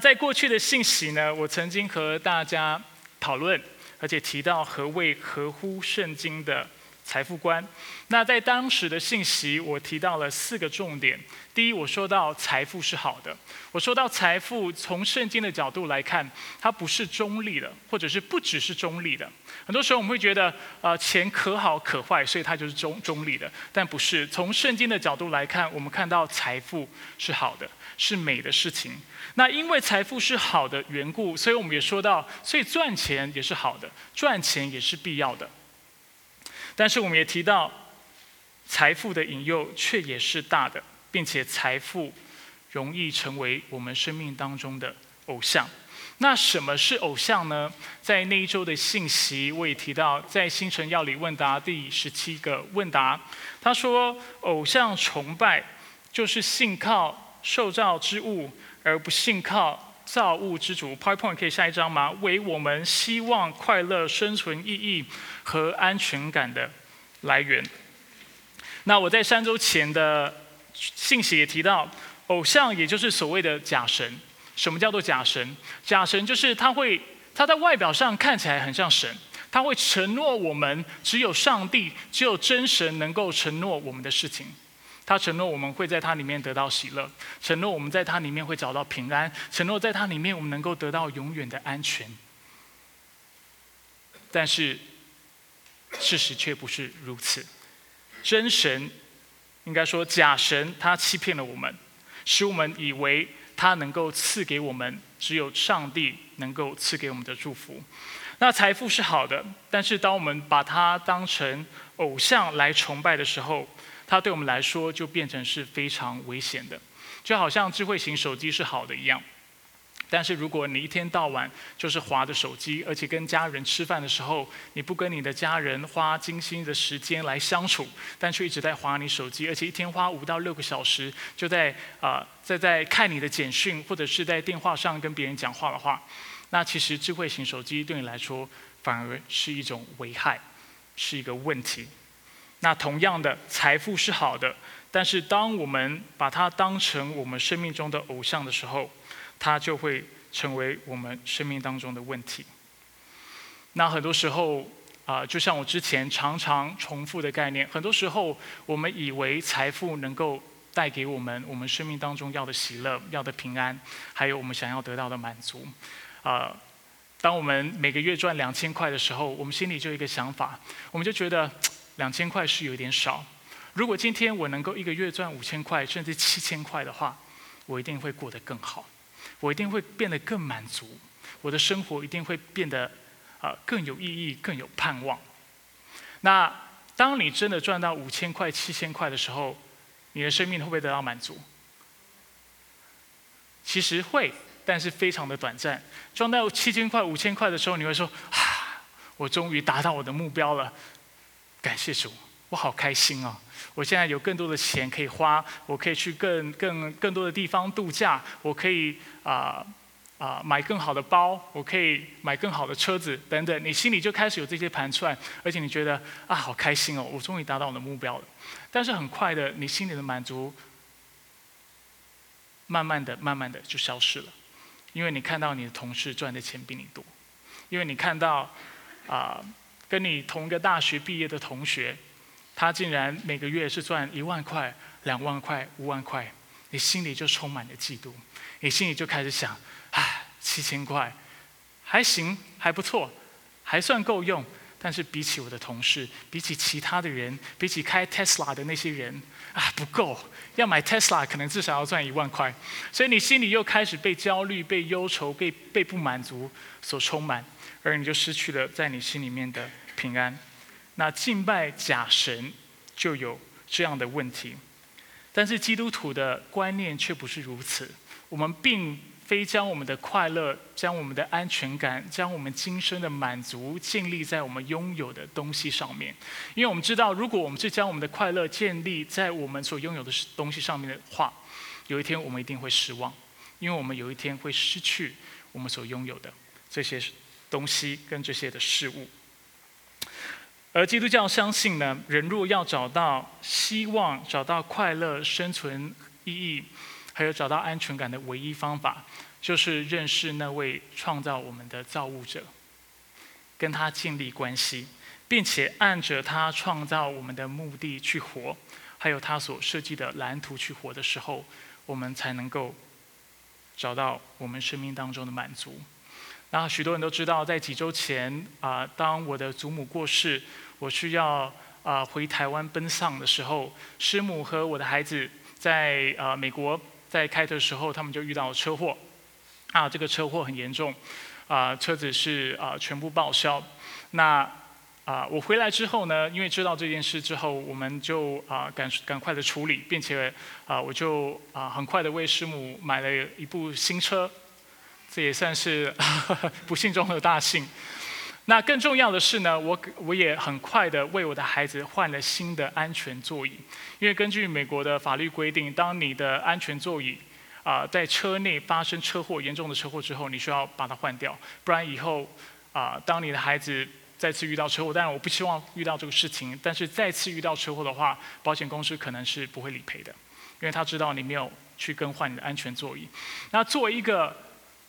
在过去的信息呢，我曾经和大家讨论，而且提到何谓合乎圣经的财富观。那在当时的信息，我提到了四个重点。第一，我说到财富是好的。我说到财富，从圣经的角度来看，它不是中立的，或者是不只是中立的。很多时候我们会觉得，呃，钱可好可坏，所以它就是中中立的。但不是，从圣经的角度来看，我们看到财富是好的，是美的事情。那因为财富是好的缘故，所以我们也说到，所以赚钱也是好的，赚钱也是必要的。但是我们也提到，财富的引诱却也是大的，并且财富容易成为我们生命当中的偶像。那什么是偶像呢？在那一周的信息，我也提到，在星辰药理问答第十七个问答，他说，偶像崇拜就是信靠受造之物。而不信靠造物之主。PowerPoint 可以下一张吗？为我们希望、快乐、生存意义和安全感的来源。那我在三周前的信息也提到，偶像也就是所谓的假神。什么叫做假神？假神就是他会，他在外表上看起来很像神，他会承诺我们只有上帝、只有真神能够承诺我们的事情。他承诺我们会在他里面得到喜乐，承诺我们在他里面会找到平安，承诺在他里面我们能够得到永远的安全。但是事实却不是如此，真神应该说假神，他欺骗了我们，使我们以为他能够赐给我们只有上帝能够赐给我们的祝福。那财富是好的，但是当我们把它当成偶像来崇拜的时候，它对我们来说就变成是非常危险的，就好像智慧型手机是好的一样，但是如果你一天到晚就是划着手机，而且跟家人吃饭的时候，你不跟你的家人花精心的时间来相处，但却一直在划你手机，而且一天花五到六个小时就在啊在在看你的简讯或者是在电话上跟别人讲话的话，那其实智慧型手机对你来说反而是一种危害，是一个问题。那同样的，财富是好的，但是当我们把它当成我们生命中的偶像的时候，它就会成为我们生命当中的问题。那很多时候啊，就像我之前常常重复的概念，很多时候我们以为财富能够带给我们我们生命当中要的喜乐、要的平安，还有我们想要得到的满足。啊，当我们每个月赚两千块的时候，我们心里就有一个想法，我们就觉得。两千块是有点少，如果今天我能够一个月赚五千块甚至七千块的话，我一定会过得更好，我一定会变得更满足，我的生活一定会变得啊更有意义、更有盼望。那当你真的赚到五千块、七千块的时候，你的生命会不会得到满足？其实会，但是非常的短暂。赚到七千块、五千块的时候，你会说：啊，我终于达到我的目标了。感谢主，我好开心啊！我现在有更多的钱可以花，我可以去更更更多的地方度假，我可以啊啊买更好的包，我可以买更好的车子等等。你心里就开始有这些盘串，而且你觉得啊好开心哦，我终于达到我的目标了。但是很快的，你心里的满足慢慢的、慢慢的就消失了，因为你看到你的同事赚的钱比你多，因为你看到啊。跟你同一个大学毕业的同学，他竟然每个月是赚一万块、两万块、五万块，你心里就充满了嫉妒，你心里就开始想：唉，七千块还行，还不错，还算够用。但是比起我的同事，比起其他的人，比起开 Tesla 的那些人，啊，不够。要买 Tesla 可能至少要赚一万块，所以你心里又开始被焦虑、被忧愁、被被不满足所充满，而你就失去了在你心里面的。平安，那敬拜假神就有这样的问题，但是基督徒的观念却不是如此。我们并非将我们的快乐、将我们的安全感、将我们今生的满足建立在我们拥有的东西上面，因为我们知道，如果我们是将我们的快乐建立在我们所拥有的东西上面的话，有一天我们一定会失望，因为我们有一天会失去我们所拥有的这些东西跟这些的事物。而基督教相信呢，人若要找到希望、找到快乐、生存意义，还有找到安全感的唯一方法，就是认识那位创造我们的造物者，跟他建立关系，并且按着他创造我们的目的去活，还有他所设计的蓝图去活的时候，我们才能够找到我们生命当中的满足。那许多人都知道，在几周前啊，当我的祖母过世，我需要啊回台湾奔丧的时候，师母和我的孩子在啊美国在开的时候，他们就遇到了车祸。啊，这个车祸很严重，啊，车子是啊全部报销。那啊，我回来之后呢，因为知道这件事之后，我们就啊赶赶快的处理，并且啊我就啊很快的为师母买了一部新车，这也算是 不幸中的大幸。那更重要的是呢，我我也很快的为我的孩子换了新的安全座椅，因为根据美国的法律规定，当你的安全座椅啊，在车内发生车祸、严重的车祸之后，你需要把它换掉，不然以后啊，当你的孩子再次遇到车祸，当然我不希望遇到这个事情，但是再次遇到车祸的话，保险公司可能是不会理赔的，因为他知道你没有去更换你的安全座椅。那作为一个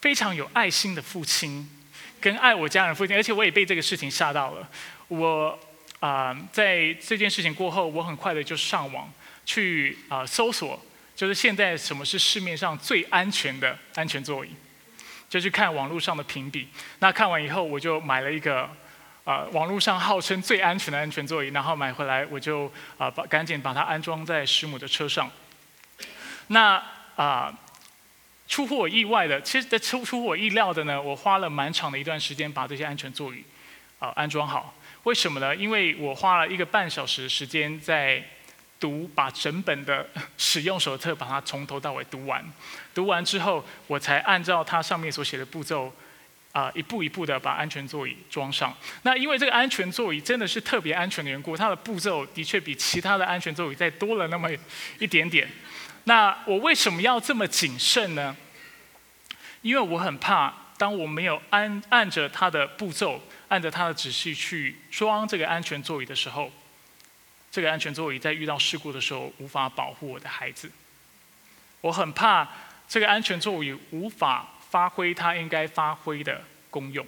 非常有爱心的父亲，跟爱我家人父亲，而且我也被这个事情吓到了，我啊，在这件事情过后，我很快的就上网去啊搜索。就是现在什么是市面上最安全的安全座椅？就去看网络上的评比。那看完以后，我就买了一个啊网络上号称最安全的安全座椅，然后买回来我就啊把赶紧把它安装在师母的车上。那啊出乎我意外的，其实在出出乎我意料的呢，我花了蛮长的一段时间把这些安全座椅啊安装好。为什么呢？因为我花了一个半小时的时间在。读把整本的 使用手册把它从头到尾读完，读完之后，我才按照它上面所写的步骤，啊，一步一步的把安全座椅装上。那因为这个安全座椅真的是特别安全的缘故，它的步骤的确比其他的安全座椅再多了那么一点点。那我为什么要这么谨慎呢？因为我很怕，当我没有按按着它的步骤，按着它的指示去装这个安全座椅的时候。这个安全座椅在遇到事故的时候无法保护我的孩子，我很怕这个安全座椅无法发挥它应该发挥的功用。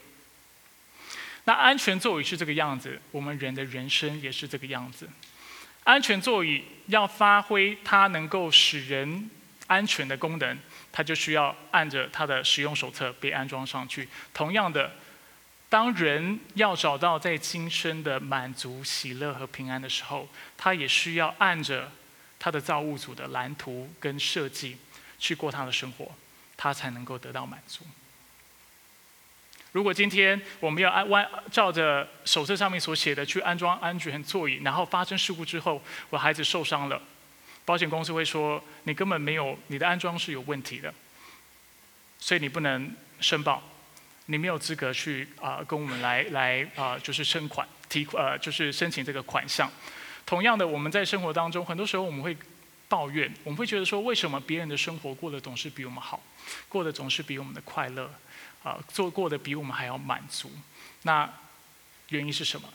那安全座椅是这个样子，我们人的人生也是这个样子。安全座椅要发挥它能够使人安全的功能，它就需要按着它的使用手册被安装上去。同样的。当人要找到在今生的满足、喜乐和平安的时候，他也需要按着他的造物主的蓝图跟设计去过他的生活，他才能够得到满足。如果今天我们要按按照着手册上面所写的去安装安全座椅，然后发生事故之后，我孩子受伤了，保险公司会说你根本没有你的安装是有问题的，所以你不能申报。你没有资格去啊，跟我们来来啊，就是申款提呃，就是申请这个款项。同样的，我们在生活当中，很多时候我们会抱怨，我们会觉得说，为什么别人的生活过得总是比我们好，过得总是比我们的快乐，啊，做过的比我们还要满足？那原因是什么？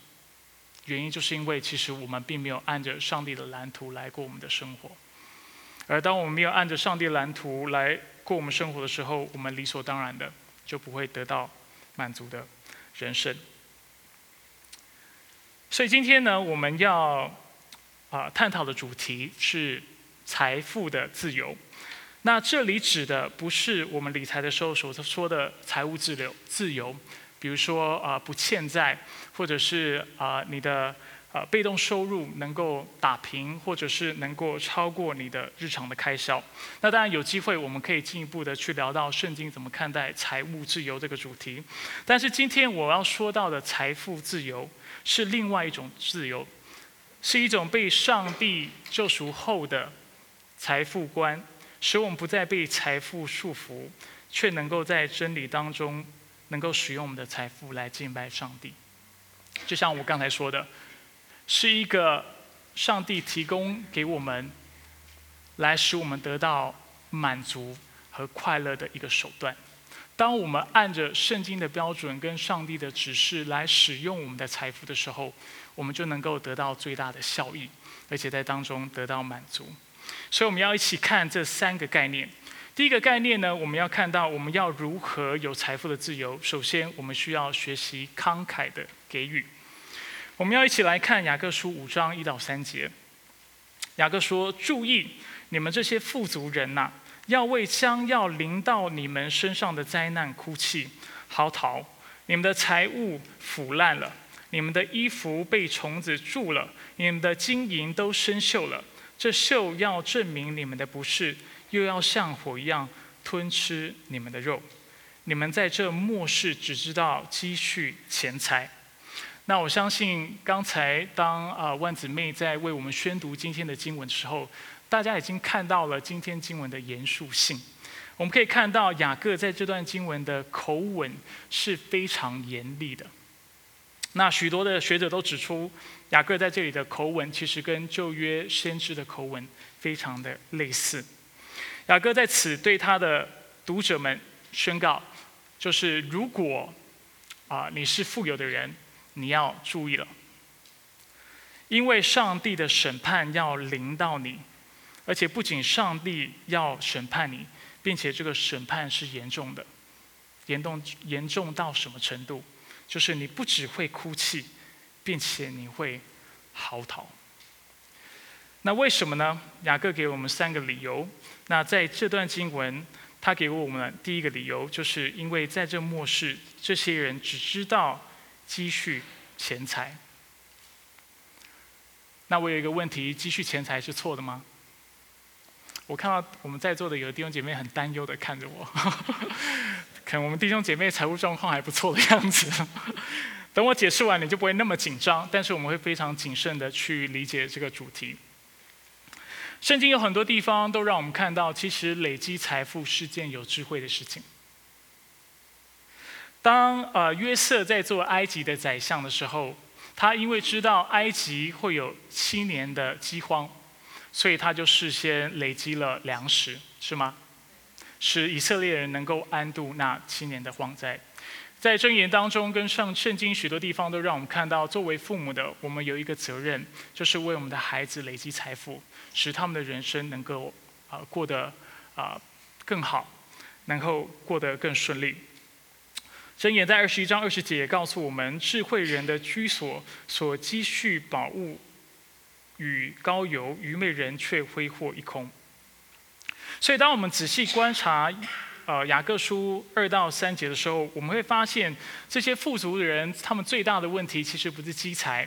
原因就是因为其实我们并没有按着上帝的蓝图来过我们的生活。而当我们没有按着上帝蓝图来过我们生活的时候，我们理所当然的。就不会得到满足的人生。所以今天呢，我们要啊探讨的主题是财富的自由。那这里指的不是我们理财的时候所说的财务自由，自由，比如说啊不欠债，或者是啊你的。呃，被动收入能够打平，或者是能够超过你的日常的开销。那当然有机会，我们可以进一步的去聊到圣经怎么看待财务自由这个主题。但是今天我要说到的财富自由是另外一种自由，是一种被上帝救赎后的财富观，使我们不再被财富束缚，却能够在真理当中能够使用我们的财富来敬拜上帝。就像我刚才说的。是一个上帝提供给我们，来使我们得到满足和快乐的一个手段。当我们按着圣经的标准跟上帝的指示来使用我们的财富的时候，我们就能够得到最大的效益，而且在当中得到满足。所以我们要一起看这三个概念。第一个概念呢，我们要看到我们要如何有财富的自由。首先，我们需要学习慷慨的给予。我们要一起来看雅各书五章一到三节。雅各说：“注意，你们这些富足人呐，要为将要临到你们身上的灾难哭泣、嚎啕。你们的财物腐烂了，你们的衣服被虫子蛀了，你们的金银都生锈了。这秀要证明你们的不是。”又要像火一样吞吃你们的肉，你们在这末世只知道积蓄钱财。那我相信刚才当啊万姊妹在为我们宣读今天的经文的时候，大家已经看到了今天经文的严肃性。我们可以看到雅各在这段经文的口吻是非常严厉的。那许多的学者都指出，雅各在这里的口吻其实跟旧约先知的口吻非常的类似。雅各在此对他的读者们宣告：，就是如果啊你是富有的人，你要注意了，因为上帝的审判要临到你，而且不仅上帝要审判你，并且这个审判是严重的，严重严重到什么程度？就是你不只会哭泣，并且你会嚎啕。那为什么呢？雅各给我们三个理由。那在这段经文，他给我们第一个理由，就是因为在这末世，这些人只知道积蓄钱财。那我有一个问题：积蓄钱财是错的吗？我看到我们在座的有的弟兄姐妹很担忧的看着我，可能我们弟兄姐妹财务状况还不错的样子。等我解释完，你就不会那么紧张。但是我们会非常谨慎的去理解这个主题。圣经有很多地方都让我们看到，其实累积财富是件有智慧的事情。当呃约瑟在做埃及的宰相的时候，他因为知道埃及会有七年的饥荒，所以他就事先累积了粮食，是吗？使以色列人能够安度那七年的荒灾。在箴言当中，跟上圣经许多地方都让我们看到，作为父母的，我们有一个责任，就是为我们的孩子累积财富，使他们的人生能够啊过得啊更好，能够过得更顺利。箴言在二十一章二十节告诉我们，智慧人的居所所积蓄宝物与高油，愚昧人却挥霍一空。所以，当我们仔细观察。呃，雅各书二到三节的时候，我们会发现这些富足的人，他们最大的问题其实不是积财，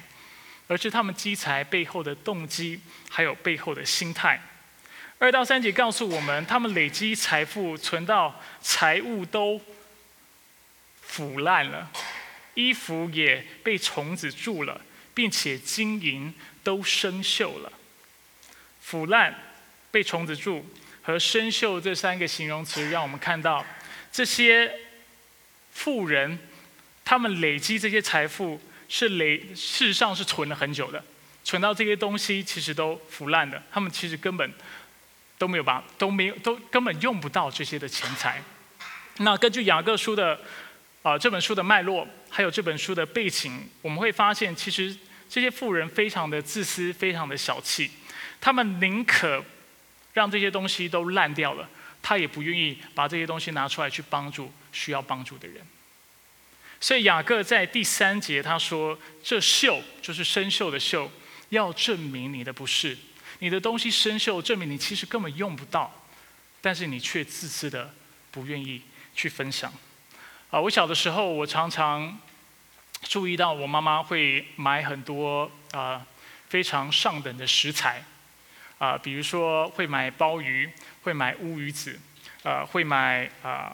而是他们积财背后的动机，还有背后的心态。二到三节告诉我们，他们累积财富，存到财物都腐烂了，衣服也被虫子蛀了，并且金银都生锈了。腐烂，被虫子蛀。和生锈这三个形容词，让我们看到这些富人，他们累积这些财富是累，事实上是存了很久的，存到这些东西其实都腐烂的，他们其实根本都没有把都没有都根本用不到这些的钱财。那根据雅各书的啊这本书的脉络，还有这本书的背景，我们会发现，其实这些富人非常的自私，非常的小气，他们宁可。让这些东西都烂掉了，他也不愿意把这些东西拿出来去帮助需要帮助的人。所以雅各在第三节他说：“这锈就是生锈的锈，要证明你的不是。你的东西生锈，证明你其实根本用不到，但是你却自私的不愿意去分享。”啊，我小的时候，我常常注意到我妈妈会买很多啊非常上等的食材。啊，比如说会买鲍鱼，会买乌鱼子，呃，会买啊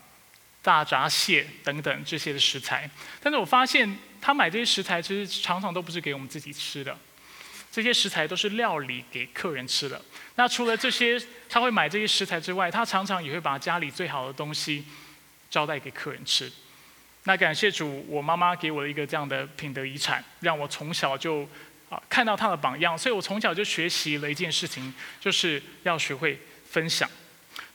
大闸蟹等等这些的食材。但是我发现他买这些食材，其实常常都不是给我们自己吃的，这些食材都是料理给客人吃的。那除了这些，他会买这些食材之外，他常常也会把家里最好的东西招待给客人吃。那感谢主，我妈妈给我的一个这样的品德遗产，让我从小就。啊，看到他的榜样，所以我从小就学习了一件事情，就是要学会分享。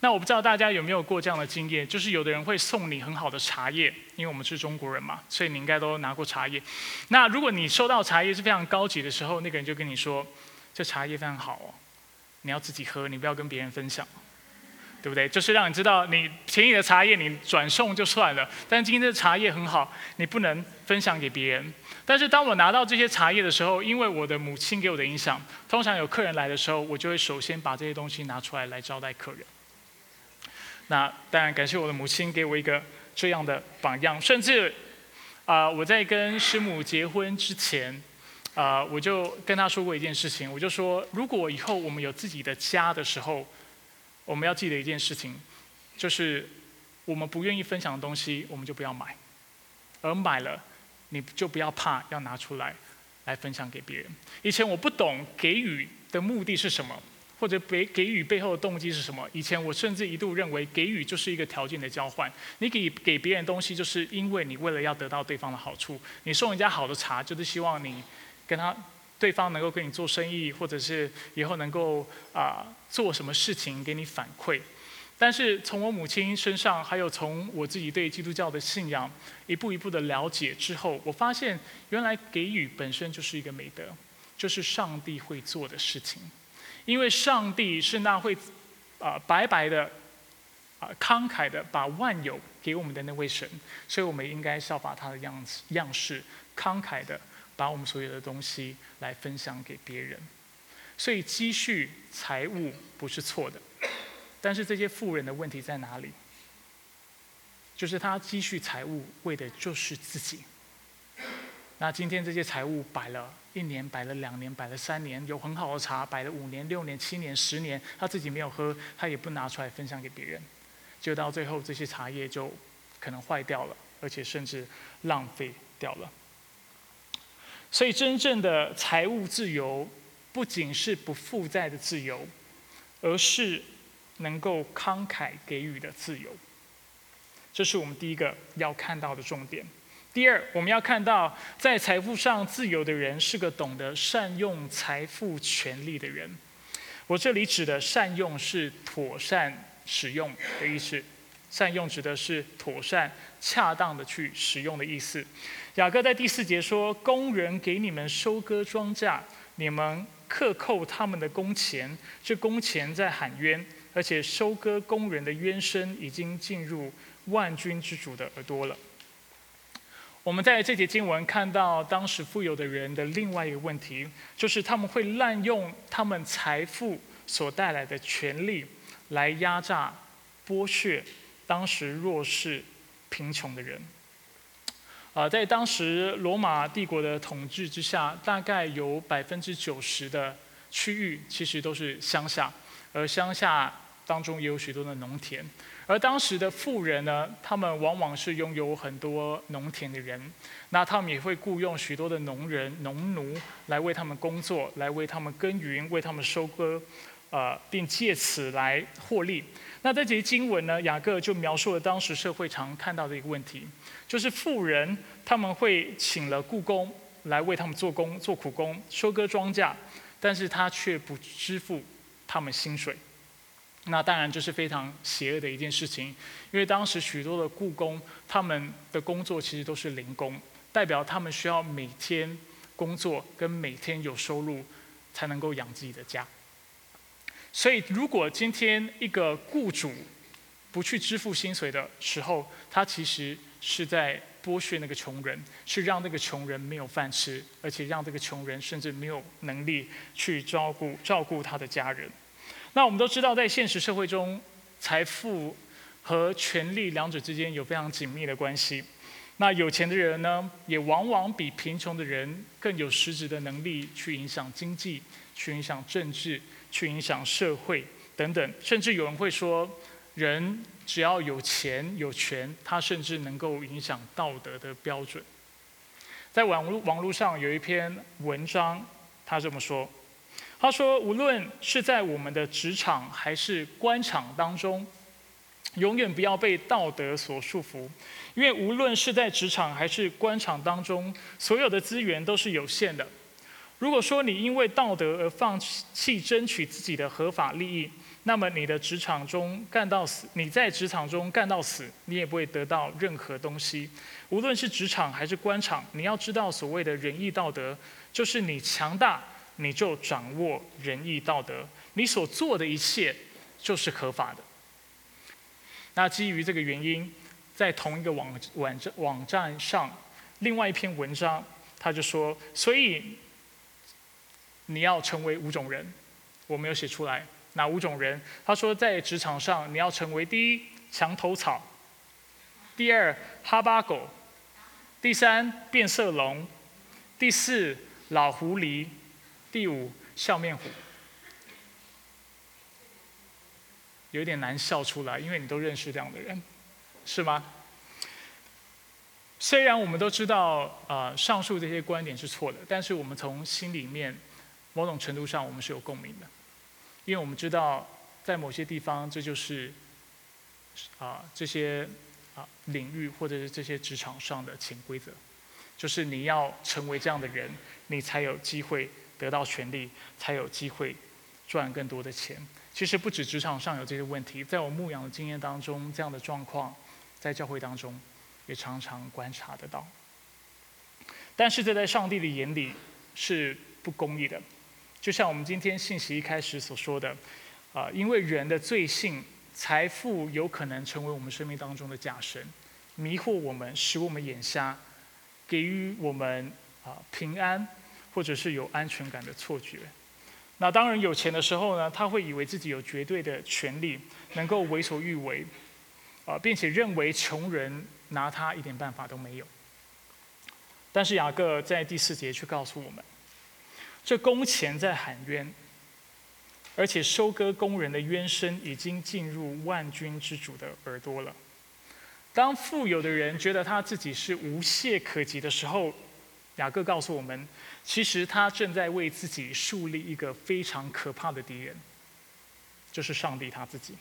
那我不知道大家有没有过这样的经验，就是有的人会送你很好的茶叶，因为我们是中国人嘛，所以你应该都拿过茶叶。那如果你收到茶叶是非常高级的时候，那个人就跟你说：“这茶叶非常好哦，你要自己喝，你不要跟别人分享。”对不对？就是让你知道，你便宜的茶叶你转送就算了，但今天的茶叶很好，你不能分享给别人。但是当我拿到这些茶叶的时候，因为我的母亲给我的影响，通常有客人来的时候，我就会首先把这些东西拿出来来招待客人。那当然感谢我的母亲给我一个这样的榜样，甚至啊，我在跟师母结婚之前，啊，我就跟她说过一件事情，我就说，如果以后我们有自己的家的时候。我们要记得一件事情，就是我们不愿意分享的东西，我们就不要买；而买了，你就不要怕要拿出来来分享给别人。以前我不懂给予的目的是什么，或者给给予背后的动机是什么。以前我甚至一度认为给予就是一个条件的交换，你给给别人东西，就是因为你为了要得到对方的好处。你送人家好的茶，就是希望你跟他。对方能够跟你做生意，或者是以后能够啊做什么事情给你反馈，但是从我母亲身上，还有从我自己对基督教的信仰一步一步的了解之后，我发现原来给予本身就是一个美德，就是上帝会做的事情，因为上帝是那会啊白白的啊慷慨的把万有给我们的那位神，所以我们应该效法他的样子样式，慷慨的。把我们所有的东西来分享给别人，所以积蓄财物不是错的，但是这些富人的问题在哪里？就是他积蓄财物为的就是自己。那今天这些财物摆了一年，摆了两年，摆了三年，有很好的茶摆了五年、六年、七年、十年，他自己没有喝，他也不拿出来分享给别人，就到最后这些茶叶就可能坏掉了，而且甚至浪费掉了。所以，真正的财务自由，不仅是不负债的自由，而是能够慷慨给予的自由。这是我们第一个要看到的重点。第二，我们要看到，在财富上自由的人，是个懂得善用财富权利的人。我这里指的善用，是妥善使用的意思。善用指的是妥善、恰当的去使用的意思。雅各在第四节说：“工人给你们收割庄稼，你们克扣他们的工钱，这工钱在喊冤，而且收割工人的冤声已经进入万军之主的耳朵了。”我们在这节经文看到，当时富有的人的另外一个问题，就是他们会滥用他们财富所带来的权利，来压榨、剥削。当时弱势、贫穷的人，啊，在当时罗马帝国的统治之下，大概有百分之九十的区域其实都是乡下，而乡下当中也有许多的农田。而当时的富人呢，他们往往是拥有很多农田的人，那他们也会雇佣许多的农人、农奴来为他们工作，来为他们耕耘，为他们收割，呃，并借此来获利。那这节经文呢，雅各就描述了当时社会常看到的一个问题，就是富人他们会请了雇工来为他们做工、做苦工、收割庄稼，但是他却不支付他们薪水。那当然就是非常邪恶的一件事情，因为当时许多的雇工他们的工作其实都是零工，代表他们需要每天工作跟每天有收入，才能够养自己的家。所以，如果今天一个雇主不去支付薪水的时候，他其实是在剥削那个穷人，是让那个穷人没有饭吃，而且让这个穷人甚至没有能力去照顾照顾他的家人。那我们都知道，在现实社会中，财富和权力两者之间有非常紧密的关系。那有钱的人呢，也往往比贫穷的人更有实质的能力去影响经济，去影响政治。去影响社会等等，甚至有人会说，人只要有钱有权，他甚至能够影响道德的标准。在网络网络上有一篇文章，他这么说：他说，无论是在我们的职场还是官场当中，永远不要被道德所束缚，因为无论是在职场还是官场当中，所有的资源都是有限的。如果说你因为道德而放弃争取自己的合法利益，那么你的职场中干到死，你在职场中干到死，你也不会得到任何东西。无论是职场还是官场，你要知道，所谓的仁义道德，就是你强大，你就掌握仁义道德，你所做的一切就是合法的。那基于这个原因，在同一个网网站网站上，另外一篇文章，他就说，所以你要成为五种人，我没有写出来。哪五种人？他说，在职场上，你要成为第一墙头草，第二哈巴狗，第三变色龙，第四老狐狸，第五笑面虎。有点难笑出来，因为你都认识这样的人，是吗？虽然我们都知道，呃，上述这些观点是错的，但是我们从心里面，某种程度上，我们是有共鸣的，因为我们知道，在某些地方，这就是，啊，这些啊领域或者是这些职场上的潜规则，就是你要成为这样的人，你才有机会得到权利，才有机会赚更多的钱。其实不止职场上有这些问题，在我牧养的经验当中，这样的状况在教会当中也常常观察得到。但是这在上帝的眼里是不公义的，就像我们今天信息一开始所说的，啊，因为人的罪性，财富有可能成为我们生命当中的假神，迷惑我们，使我们眼瞎，给予我们啊平安或者是有安全感的错觉。那当人有钱的时候呢，他会以为自己有绝对的权利，能够为所欲为，啊，并且认为穷人拿他一点办法都没有。但是雅各在第四节却告诉我们，这工钱在喊冤，而且收割工人的冤声已经进入万军之主的耳朵了。当富有的人觉得他自己是无懈可击的时候，雅各告诉我们。其实他正在为自己树立一个非常可怕的敌人，就是上帝他自己。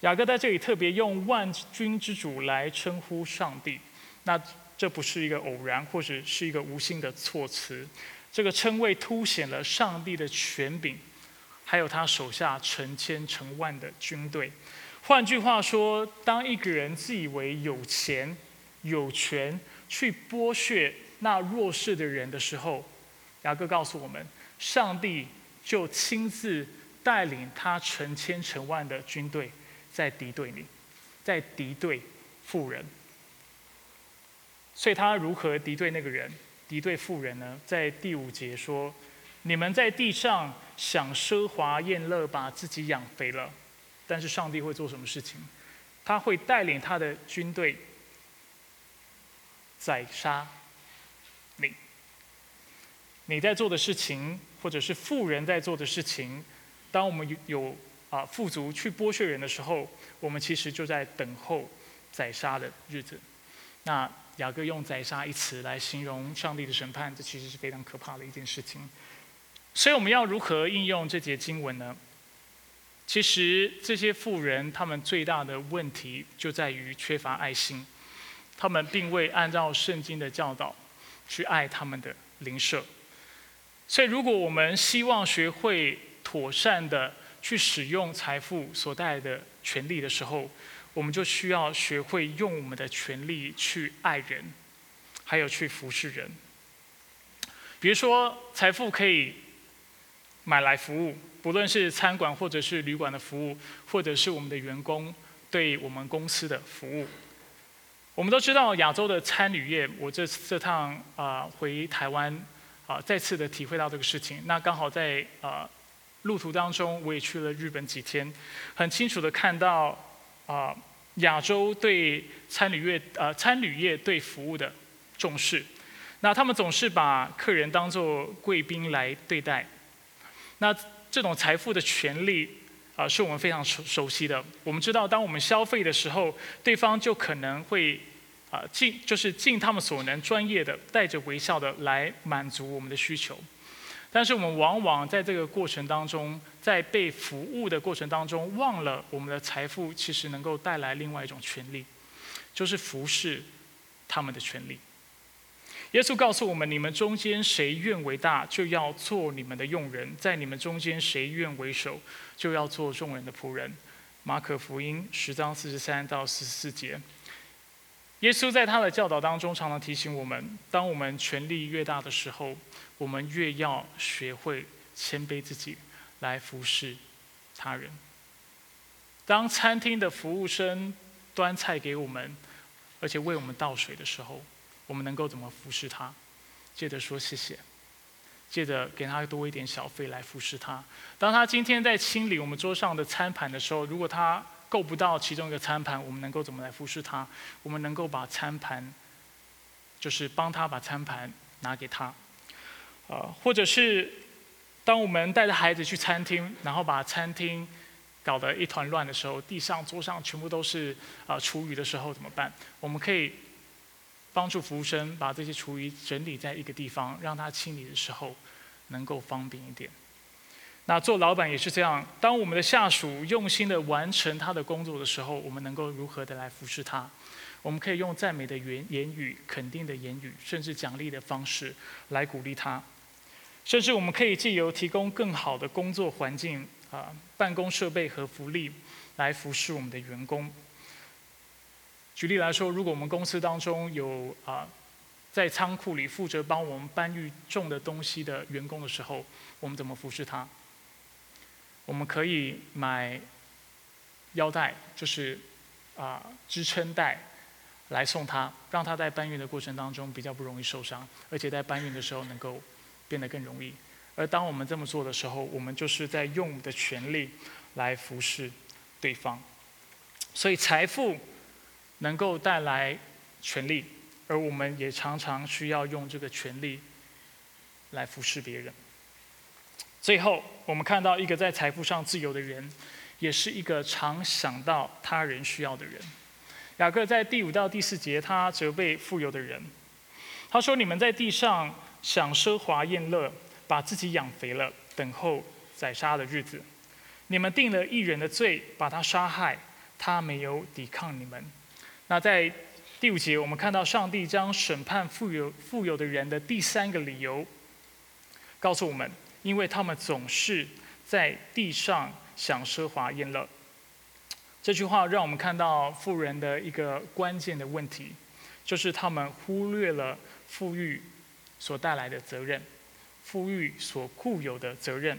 雅各在这里特别用万军之主来称呼上帝，那这不是一个偶然或者是一个无心的措辞，这个称谓凸显了上帝的权柄，还有他手下成千成万的军队。换句话说，当一个人自以为有钱、有权去剥削。那弱势的人的时候，雅各告诉我们，上帝就亲自带领他成千成万的军队在敌对你，在敌对富人。所以他如何敌对那个人，敌对富人呢？在第五节说：“你们在地上享奢华宴乐，把自己养肥了。”但是上帝会做什么事情？他会带领他的军队宰杀。你，你在做的事情，或者是富人在做的事情，当我们有有啊富足去剥削人的时候，我们其实就在等候宰杀的日子。那雅各用宰杀一词来形容上帝的审判，这其实是非常可怕的一件事情。所以我们要如何应用这节经文呢？其实这些富人他们最大的问题就在于缺乏爱心，他们并未按照圣经的教导。去爱他们的邻舍，所以如果我们希望学会妥善的去使用财富所带来的权利的时候，我们就需要学会用我们的权利去爱人，还有去服侍人。比如说，财富可以买来服务，不论是餐馆或者是旅馆的服务，或者是我们的员工对我们公司的服务。我们都知道亚洲的餐旅业，我这这趟啊回台湾啊，再次的体会到这个事情。那刚好在啊路途当中，我也去了日本几天，很清楚的看到啊亚洲对餐旅业呃餐旅业对服务的重视。那他们总是把客人当作贵宾来对待。那这种财富的权利。啊，是我们非常熟熟悉的。我们知道，当我们消费的时候，对方就可能会啊尽就是尽他们所能，专业的带着微笑的来满足我们的需求。但是我们往往在这个过程当中，在被服务的过程当中，忘了我们的财富其实能够带来另外一种权利，就是服侍他们的权利。耶稣告诉我们：你们中间谁愿为大，就要做你们的用人；在你们中间谁愿为首，就要做众人的仆人。马可福音十章四十三到四十四节。耶稣在他的教导当中，常常提醒我们：当我们权力越大的时候，我们越要学会谦卑自己，来服侍他人。当餐厅的服务生端菜给我们，而且为我们倒水的时候，我们能够怎么服侍他？接着说谢谢，接着给他多一点小费来服侍他。当他今天在清理我们桌上的餐盘的时候，如果他够不到其中一个餐盘，我们能够怎么来服侍他？我们能够把餐盘，就是帮他把餐盘拿给他，呃，或者是当我们带着孩子去餐厅，然后把餐厅搞得一团乱的时候，地上、桌上全部都是啊厨余的时候怎么办？我们可以帮助服务生把这些厨余整理在一个地方，让他清理的时候能够方便一点。那做老板也是这样，当我们的下属用心的完成他的工作的时候，我们能够如何的来服侍他？我们可以用赞美的言言语、肯定的言语，甚至奖励的方式来鼓励他，甚至我们可以借由提供更好的工作环境、啊办公设备和福利，来服侍我们的员工。举例来说，如果我们公司当中有啊在仓库里负责帮我们搬运重的东西的员工的时候，我们怎么服侍他？我们可以买腰带，就是啊支撑带，来送他，让他在搬运的过程当中比较不容易受伤，而且在搬运的时候能够变得更容易。而当我们这么做的时候，我们就是在用我们的权利来服侍对方。所以财富能够带来权利，而我们也常常需要用这个权利来服侍别人。最后，我们看到一个在财富上自由的人，也是一个常想到他人需要的人。雅各在第五到第四节，他责备富有的人，他说：“你们在地上享奢华宴乐，把自己养肥了，等候宰杀的日子。你们定了一人的罪，把他杀害，他没有抵抗你们。”那在第五节，我们看到上帝将审判富有富有的人的第三个理由，告诉我们。因为他们总是在地上享奢华宴乐。这句话让我们看到富人的一个关键的问题，就是他们忽略了富裕所带来的责任，富裕所固有的责任。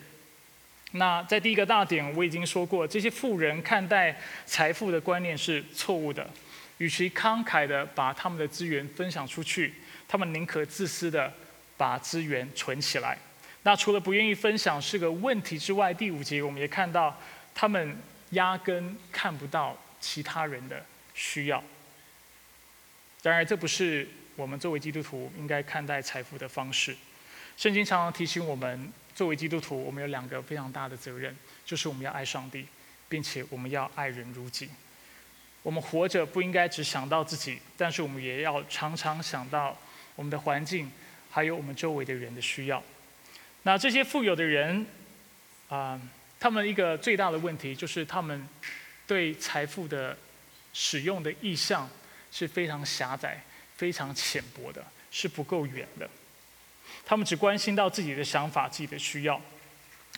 那在第一个大点，我已经说过，这些富人看待财富的观念是错误的。与其慷慨的把他们的资源分享出去，他们宁可自私的把资源存起来。那除了不愿意分享是个问题之外，第五节我们也看到，他们压根看不到其他人的需要。当然，这不是我们作为基督徒应该看待财富的方式。圣经常常提醒我们，作为基督徒，我们有两个非常大的责任，就是我们要爱上帝，并且我们要爱人如己。我们活着不应该只想到自己，但是我们也要常常想到我们的环境，还有我们周围的人的需要。那这些富有的人，啊，他们一个最大的问题就是他们对财富的使用的意向是非常狭窄、非常浅薄的，是不够远的。他们只关心到自己的想法、自己的需要，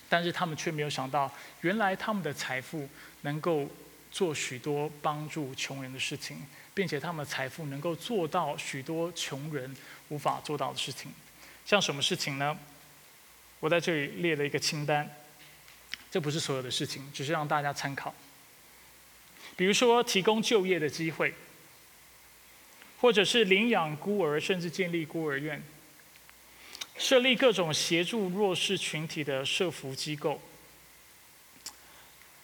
但是他们却没有想到，原来他们的财富能够做许多帮助穷人的事情，并且他们的财富能够做到许多穷人无法做到的事情。像什么事情呢？我在这里列了一个清单，这不是所有的事情，只是让大家参考。比如说，提供就业的机会，或者是领养孤儿，甚至建立孤儿院，设立各种协助弱势群体的社福机构，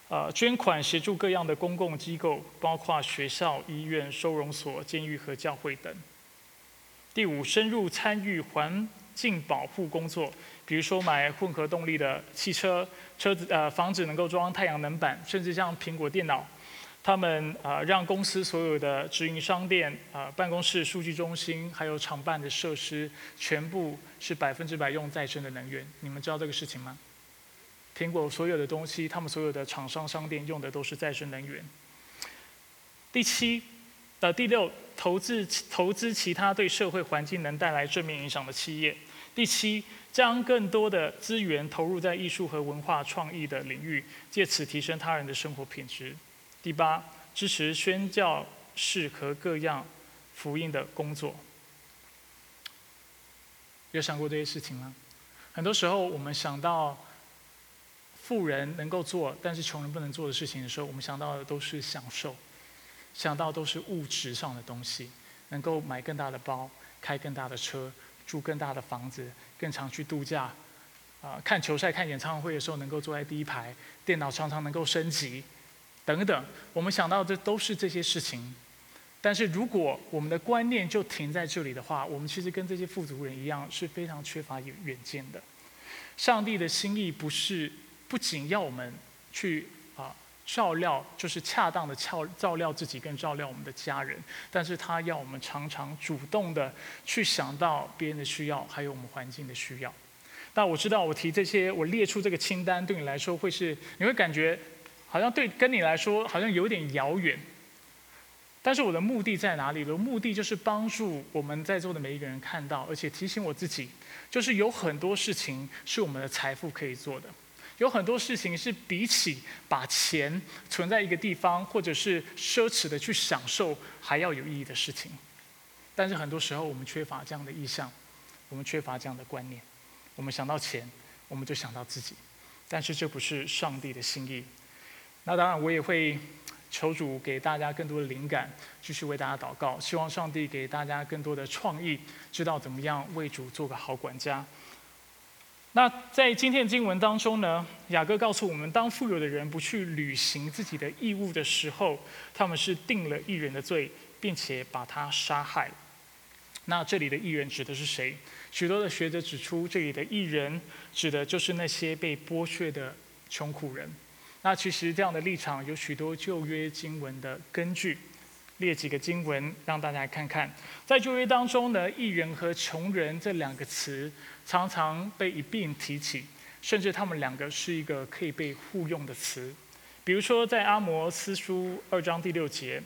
呃，捐款协助各样的公共机构，包括学校、医院、收容所、监狱和教会等。第五，深入参与环境保护工作。比如说买混合动力的汽车，车子呃房子能够装太阳能板，甚至像苹果电脑，他们呃让公司所有的直营商店、啊办公室、数据中心，还有厂办的设施，全部是百分之百用再生的能源。你们知道这个事情吗？苹果所有的东西，他们所有的厂商商店用的都是再生能源。第七，呃第六，投资投资其他对社会环境能带来正面影响的企业。第七。将更多的资源投入在艺术和文化创意的领域，借此提升他人的生活品质。第八，支持宣教士和各样福音的工作。有想过这些事情吗？很多时候，我们想到富人能够做，但是穷人不能做的事情的时候，我们想到的都是享受，想到都是物质上的东西，能够买更大的包，开更大的车，住更大的房子，更常去度假，啊，看球赛、看演唱会的时候能够坐在第一排，电脑常常能够升级，等等。我们想到这都是这些事情。但是如果我们的观念就停在这里的话，我们其实跟这些富足人一样，是非常缺乏远远见的。上帝的心意不是不仅要我们去照料，就是恰当的照照料自己跟照料我们的家人，但是他要我们常常主动的去想到别人的需要，还有我们环境的需要。那我知道我提这些，我列出这个清单，对你来说会是你会感觉好像对跟你来说好像有点遥远。但是我的目的在哪里？我的目的就是帮助我们在座的每一个人看到，而且提醒我自己，就是有很多事情是我们的财富可以做的，有很多事情是比起把钱存在一个地方，或者是奢侈的去享受还要有意义的事情。但是很多时候我们缺乏这样的意向，我们缺乏这样的观念，我们想到钱，我们就想到自己，但是这不是上帝的心意。那当然，我也会。求主给大家更多的灵感，继续为大家祷告。希望上帝给大家更多的创意，知道怎么样为主做个好管家。那在今天的经文当中呢，雅各告诉我们，当富有的人不去履行自己的义务的时候，他们是定了艺人的罪，并且把他杀害。那这里的艺人指的是谁？许多的学者指出，这里的艺人指的就是那些被剥削的穷苦人。那其实这样的立场有许多旧约经文的根据，列几个经文让大家看看。在旧约当中呢，艺人和穷人这两个词常常被一并提起，甚至他们两个是一个可以被互用的词。比如说在阿摩斯书二章第六节，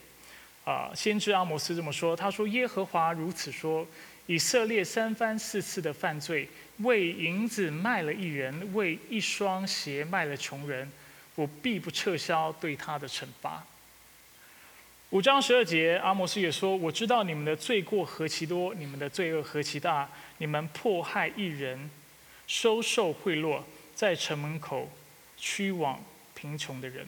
啊，先知阿摩斯这么说：“他说耶和华如此说，以色列三番四次的犯罪，为银子卖了一人，为一双鞋卖了穷人。”我必不撤销对他的惩罚。五章十二节，阿摩斯也说：“我知道你们的罪过何其多，你们的罪恶何其大。你们迫害一人，收受贿赂，在城门口驱往贫穷的人。”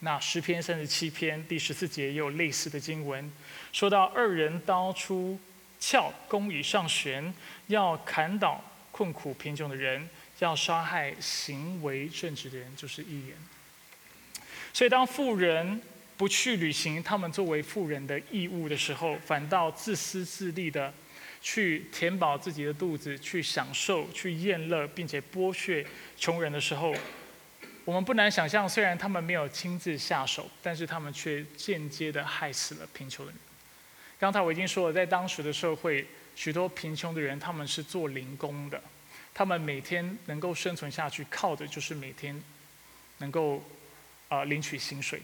那诗篇三十七篇第十四节也有类似的经文，说到二人刀出鞘，弓以上弦，要砍倒困苦贫穷的人。要杀害行为正直的人，就是一人。所以，当富人不去履行他们作为富人的义务的时候，反倒自私自利的去填饱自己的肚子，去享受、去宴乐，并且剥削穷人的时候，我们不难想象，虽然他们没有亲自下手，但是他们却间接的害死了贫穷的人。刚才我已经说了，在当时的社会，许多贫穷的人他们是做零工的。他们每天能够生存下去，靠的就是每天能够啊领取薪水。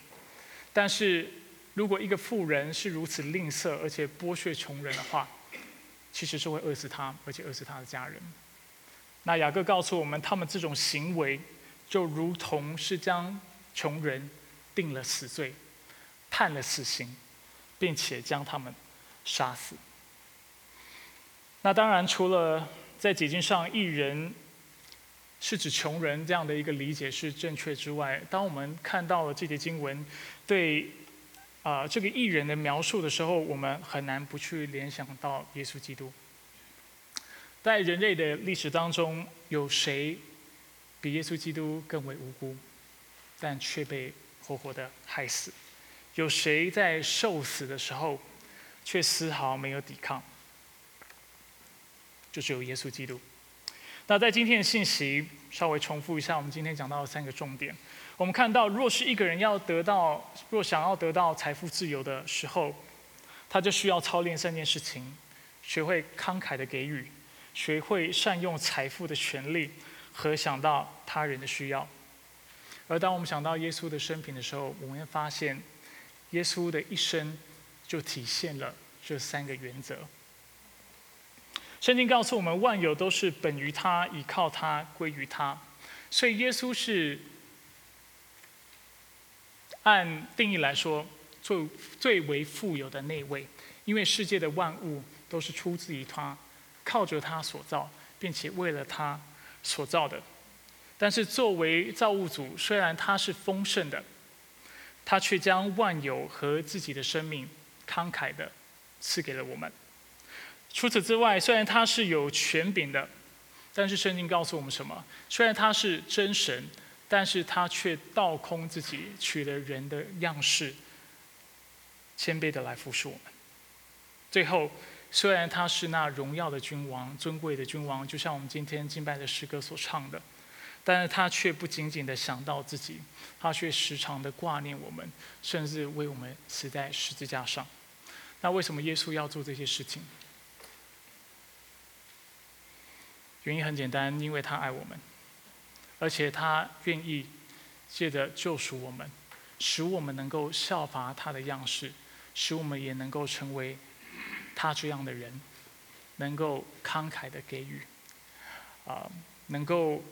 但是如果一个富人是如此吝啬，而且剥削穷人的话，其实是会饿死他，而且饿死他的家人。那雅各告诉我们，他们这种行为就如同是将穷人定了死罪，判了死刑，并且将他们杀死。那当然，除了在解经上，一人是指穷人这样的一个理解是正确之外，当我们看到了这节经文对啊这个艺人的描述的时候，我们很难不去联想到耶稣基督。在人类的历史当中，有谁比耶稣基督更为无辜，但却被活活的害死？有谁在受死的时候却丝毫没有抵抗？就只有耶稣基督。那在今天的信息，稍微重复一下，我们今天讲到的三个重点。我们看到，若是一个人要得到，若想要得到财富自由的时候，他就需要操练三件事情：学会慷慨的给予，学会善用财富的权利，和想到他人的需要。而当我们想到耶稣的生平的时候，我们会发现，耶稣的一生就体现了这三个原则。圣经告诉我们，万有都是本于他，倚靠他，归于他。所以耶稣是按定义来说，最最为富有的那位，因为世界的万物都是出自于他，靠着他所造，并且为了他所造的。但是作为造物主，虽然他是丰盛的，他却将万有和自己的生命慷慨的赐给了我们。除此之外，虽然他是有权柄的，但是圣经告诉我们什么？虽然他是真神，但是他却倒空自己，取了人的样式，谦卑的来服侍我们。最后，虽然他是那荣耀的君王、尊贵的君王，就像我们今天敬拜的诗歌所唱的。但是他却不仅仅的想到自己，他却时常的挂念我们，甚至为我们死在十字架上。那为什么耶稣要做这些事情？原因很简单，因为他爱我们，而且他愿意借着救赎我们，使我们能够效法他的样式，使我们也能够成为他这样的人，能够慷慨的给予，啊，能够。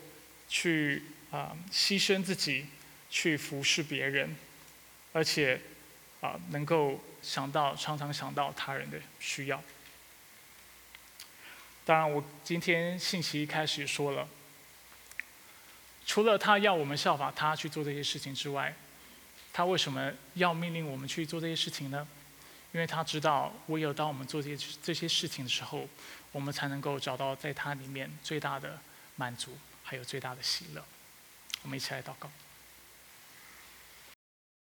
去啊，牺牲自己，去服侍别人，而且啊，能够想到常常想到他人的需要。当然，我今天信息一开始说了，除了他要我们效法他去做这些事情之外，他为什么要命令我们去做这些事情呢？因为他知道，唯有当我们做这些这些事情的时候，我们才能够找到在他里面最大的满足。还有最大的喜乐，我们一起来祷告。